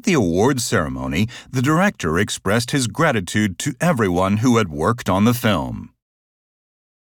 At the awards ceremony, the director expressed his gratitude to everyone who had worked on the film.